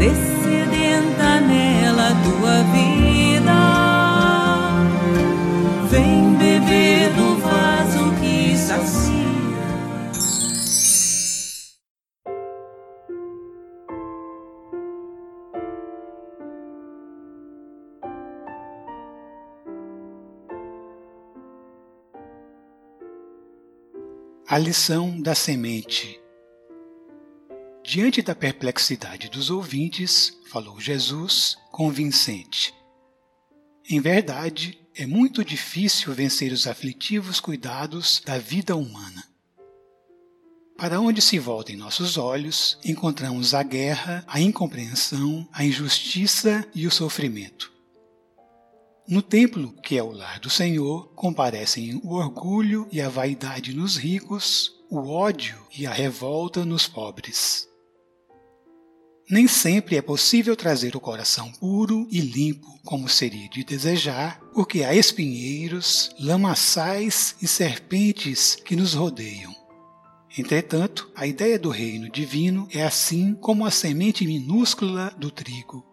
Descedenta nela tua vida. Vem beber do vaso que sacia. A lição da semente. Diante da perplexidade dos ouvintes, falou Jesus, convincente. Em verdade, é muito difícil vencer os aflitivos cuidados da vida humana. Para onde se voltem nossos olhos, encontramos a guerra, a incompreensão, a injustiça e o sofrimento. No templo, que é o lar do Senhor, comparecem o orgulho e a vaidade nos ricos, o ódio e a revolta nos pobres. Nem sempre é possível trazer o coração puro e limpo, como seria de desejar, porque há espinheiros, lamaçais e serpentes que nos rodeiam. Entretanto, a ideia do reino divino é assim como a semente minúscula do trigo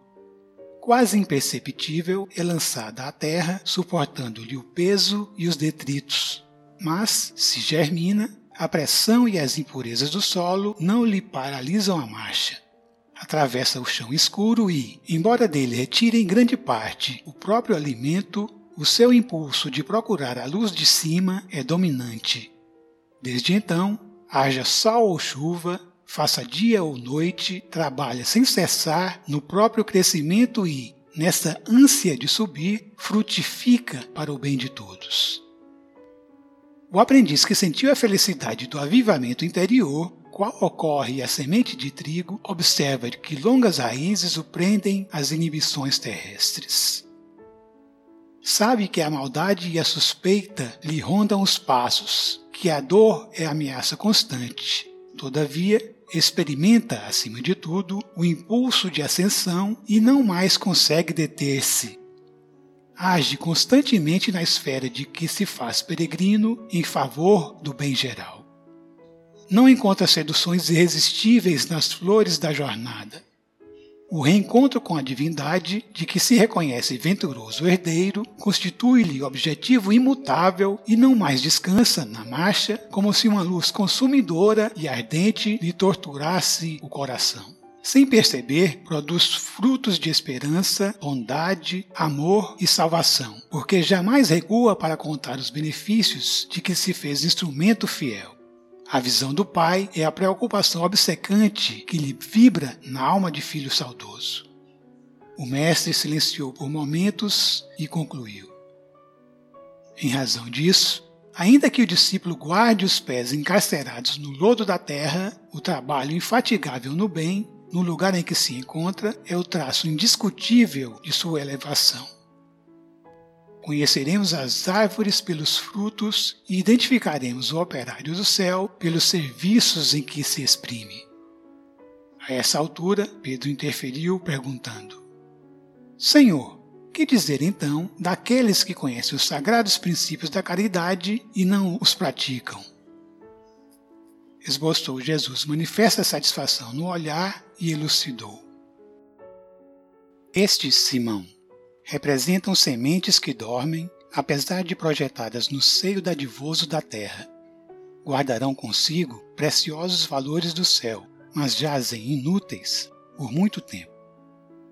quase imperceptível, é lançada à terra, suportando-lhe o peso e os detritos. Mas, se germina, a pressão e as impurezas do solo não lhe paralisam a marcha. Atravessa o chão escuro e, embora dele retire em grande parte o próprio alimento, o seu impulso de procurar a luz de cima é dominante. Desde então, haja sol ou chuva, faça dia ou noite, trabalha sem cessar no próprio crescimento e, nessa ânsia de subir, frutifica para o bem de todos. O aprendiz que sentiu a felicidade do avivamento interior, qual ocorre a semente de trigo, observa que longas raízes o prendem às inibições terrestres. Sabe que a maldade e a suspeita lhe rondam os passos, que a dor é ameaça constante. Todavia, experimenta, acima de tudo, o impulso de ascensão e não mais consegue deter-se. Age constantemente na esfera de que se faz peregrino em favor do bem geral. Não encontra seduções irresistíveis nas flores da jornada. O reencontro com a divindade, de que se reconhece venturoso herdeiro, constitui-lhe objetivo imutável e não mais descansa na marcha, como se uma luz consumidora e ardente lhe torturasse o coração. Sem perceber, produz frutos de esperança, bondade, amor e salvação, porque jamais recua para contar os benefícios de que se fez instrumento fiel. A visão do pai é a preocupação obcecante que lhe vibra na alma de filho saudoso. O mestre silenciou por momentos e concluiu. Em razão disso, ainda que o discípulo guarde os pés encarcerados no lodo da terra, o trabalho infatigável no bem, no lugar em que se encontra, é o traço indiscutível de sua elevação. Conheceremos as árvores pelos frutos e identificaremos o operário do céu pelos serviços em que se exprime. A essa altura, Pedro interferiu perguntando: Senhor, que dizer então daqueles que conhecem os sagrados princípios da caridade e não os praticam? Esboçou Jesus manifesta satisfação no olhar e elucidou. Este Simão representam sementes que dormem, apesar de projetadas no seio dadivoso da terra. Guardarão consigo preciosos valores do céu, mas jazem inúteis por muito tempo.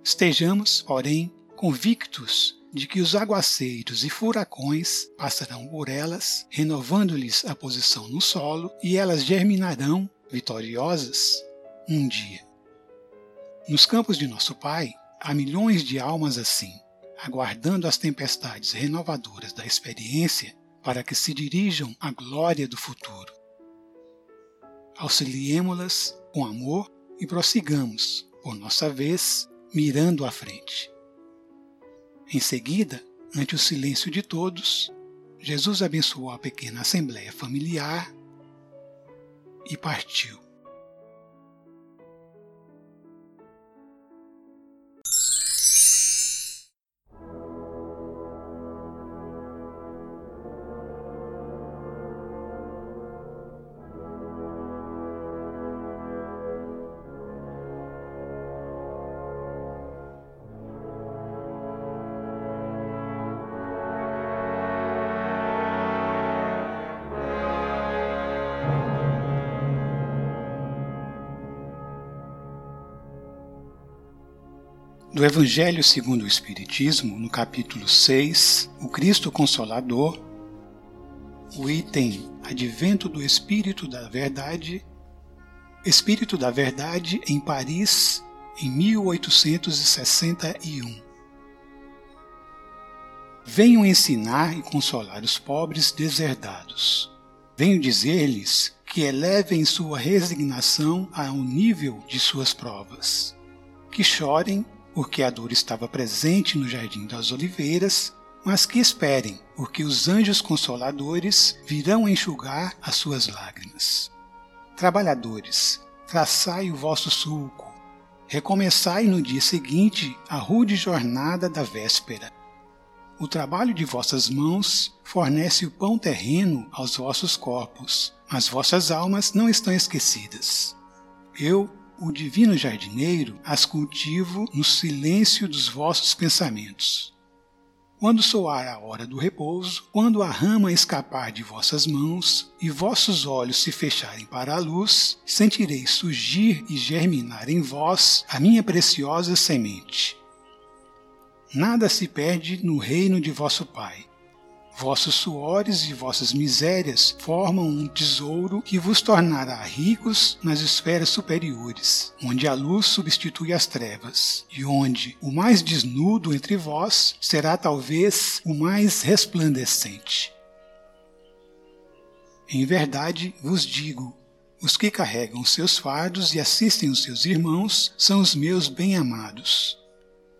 Estejamos, porém, convictos de que os aguaceiros e furacões passarão por elas, renovando-lhes a posição no solo, e elas germinarão, vitoriosas, um dia. Nos campos de nosso Pai, há milhões de almas assim, aguardando as tempestades renovadoras da experiência para que se dirijam à glória do futuro. Auxiliemo-las com amor e prossigamos, por nossa vez, mirando à frente. Em seguida, ante o silêncio de todos, Jesus abençoou a pequena assembleia familiar e partiu. Do Evangelho segundo o Espiritismo, no capítulo 6, o Cristo Consolador, o item Advento do Espírito da Verdade, Espírito da Verdade em Paris, em 1861. Venho ensinar e consolar os pobres deserdados. Venho dizer-lhes que elevem sua resignação ao nível de suas provas, que chorem porque a dor estava presente no jardim das oliveiras, mas que esperem, porque os anjos consoladores virão enxugar as suas lágrimas. Trabalhadores, traçai o vosso sulco, recomeçai no dia seguinte a rude jornada da véspera. O trabalho de vossas mãos fornece o pão terreno aos vossos corpos, mas vossas almas não estão esquecidas. Eu, o divino jardineiro, as cultivo no silêncio dos vossos pensamentos. Quando soar a hora do repouso, quando a rama escapar de vossas mãos e vossos olhos se fecharem para a luz, sentireis surgir e germinar em vós a minha preciosa semente. Nada se perde no reino de vosso Pai. Vossos suores e vossas misérias formam um tesouro que vos tornará ricos nas esferas superiores, onde a luz substitui as trevas, e onde o mais desnudo entre vós será talvez o mais resplandecente. Em verdade vos digo: os que carregam seus fardos e assistem os seus irmãos são os meus bem-amados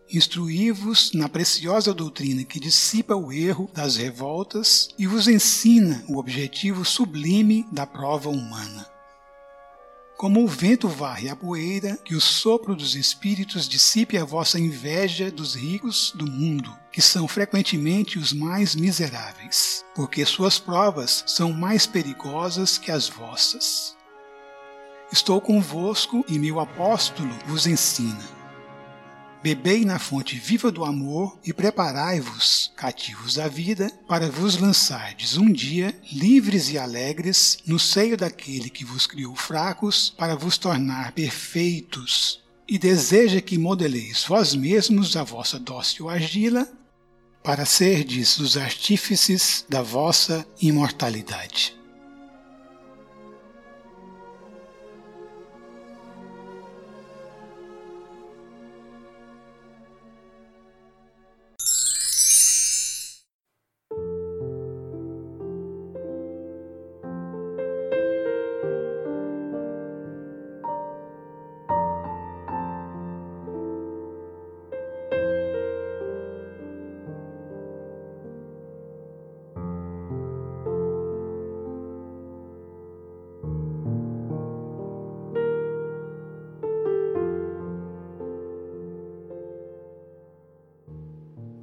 Instruí-vos na preciosa doutrina que dissipa o erro das revoltas e vos ensina o objetivo sublime da prova humana. Como o vento varre a poeira, que o sopro dos espíritos dissipe a vossa inveja dos ricos do mundo, que são frequentemente os mais miseráveis, porque suas provas são mais perigosas que as vossas. Estou convosco e meu apóstolo vos ensina Bebei na fonte viva do amor e preparai-vos, cativos da vida, para vos lançardes um dia, livres e alegres, no seio daquele que vos criou fracos, para vos tornar perfeitos. E deseja que modeleis vós mesmos a vossa dócil argila, para serdes os artífices da vossa imortalidade.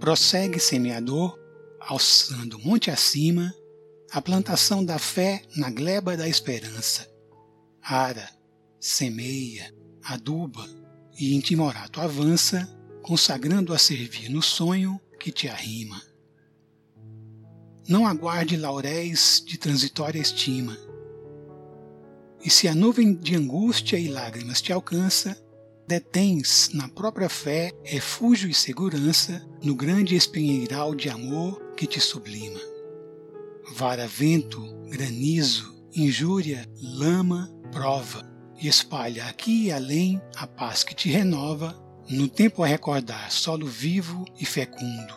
Prossegue semeador, alçando monte acima, a plantação da fé na gleba da esperança. Ara, semeia, aduba e intimorato avança, consagrando a servir no sonho que te arrima. Não aguarde lauréis de transitória estima. E se a nuvem de angústia e lágrimas te alcança, detens na própria fé refúgio e segurança no grande espinheiral de amor que te sublima. Vara vento, granizo, injúria, lama, prova, e espalha aqui e além a paz que te renova, no tempo a recordar solo vivo e fecundo.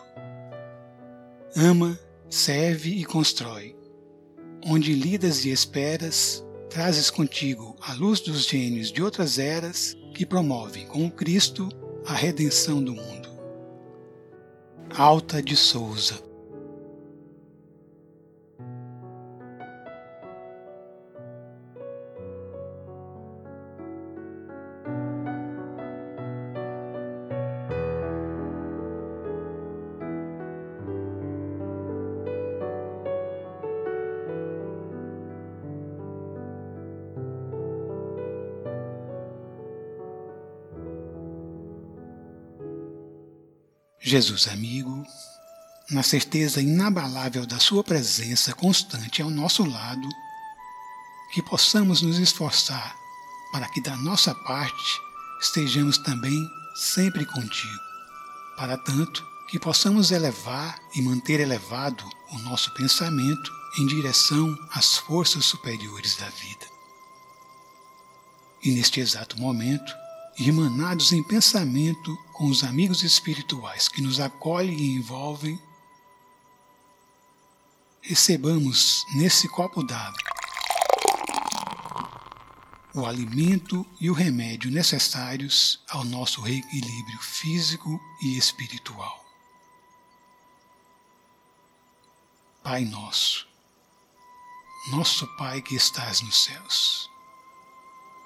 Ama, serve e constrói. Onde lidas e esperas, trazes contigo a luz dos gênios de outras eras que promovem com Cristo a redenção do mundo. Alta de Souza Jesus amigo, na certeza inabalável da Sua presença constante ao nosso lado, que possamos nos esforçar para que da nossa parte estejamos também sempre contigo. Para tanto, que possamos elevar e manter elevado o nosso pensamento em direção às forças superiores da vida. E neste exato momento, irmanados em pensamento com os amigos espirituais que nos acolhem e envolvem, recebamos nesse copo d'água o alimento e o remédio necessários ao nosso reequilíbrio físico e espiritual. Pai nosso, nosso Pai que estás nos céus,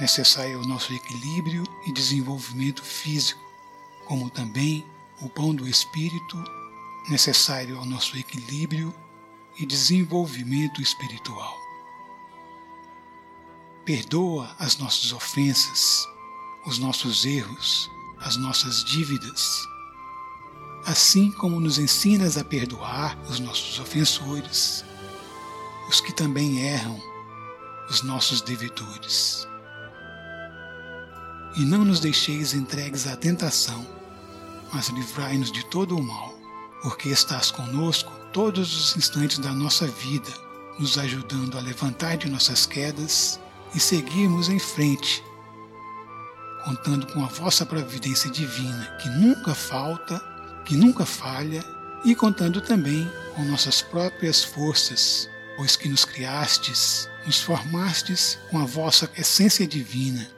necessário ao nosso equilíbrio e desenvolvimento físico, como também o pão do espírito, necessário ao nosso equilíbrio e desenvolvimento espiritual. Perdoa as nossas ofensas, os nossos erros, as nossas dívidas, assim como nos ensinas a perdoar os nossos ofensores, os que também erram, os nossos devedores e não nos deixeis entregues à tentação, mas livrai-nos de todo o mal, porque estás conosco todos os instantes da nossa vida, nos ajudando a levantar de nossas quedas e seguirmos em frente, contando com a vossa providência divina, que nunca falta, que nunca falha, e contando também com nossas próprias forças, pois que nos criastes, nos formastes com a vossa essência divina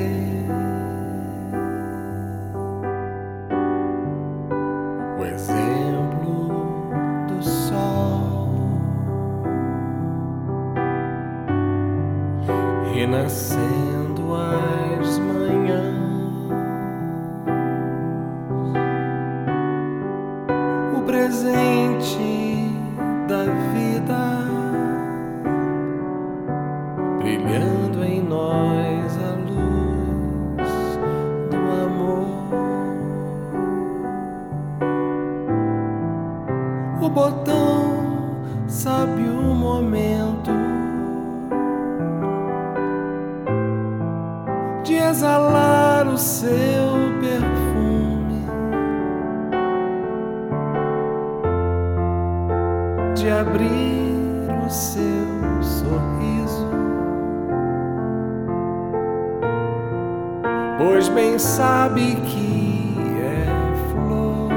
abrir o seu sorriso. Pois bem sabe que é flor.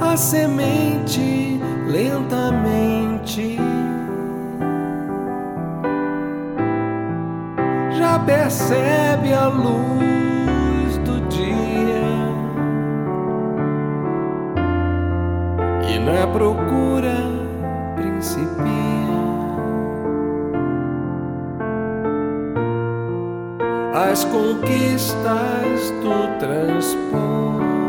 A semente lentamente já percebe a luz e na procura principia. As conquistas do transporte.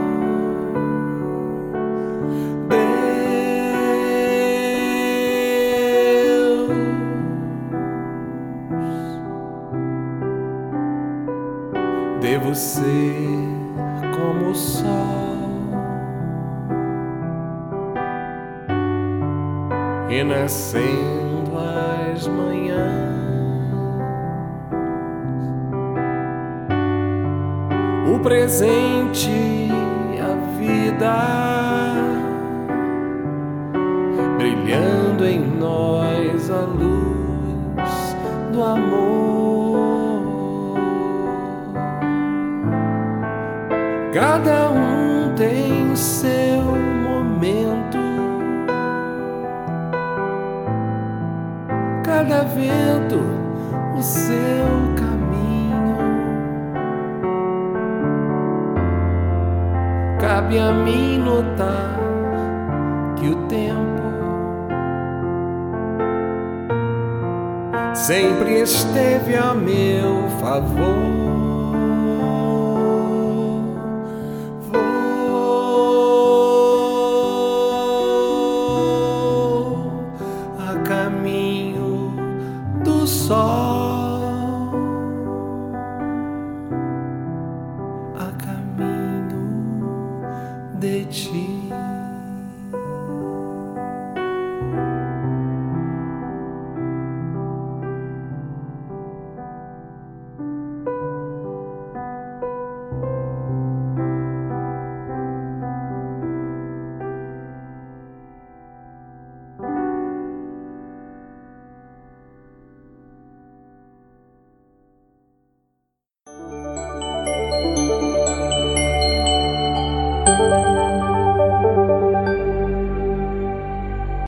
Nascendo as manhãs. O presente, a vida brilhando em nós a luz do amor. Cada cada vento o seu caminho. Cabe a mim notar que o tempo sempre esteve a meu favor. de ti.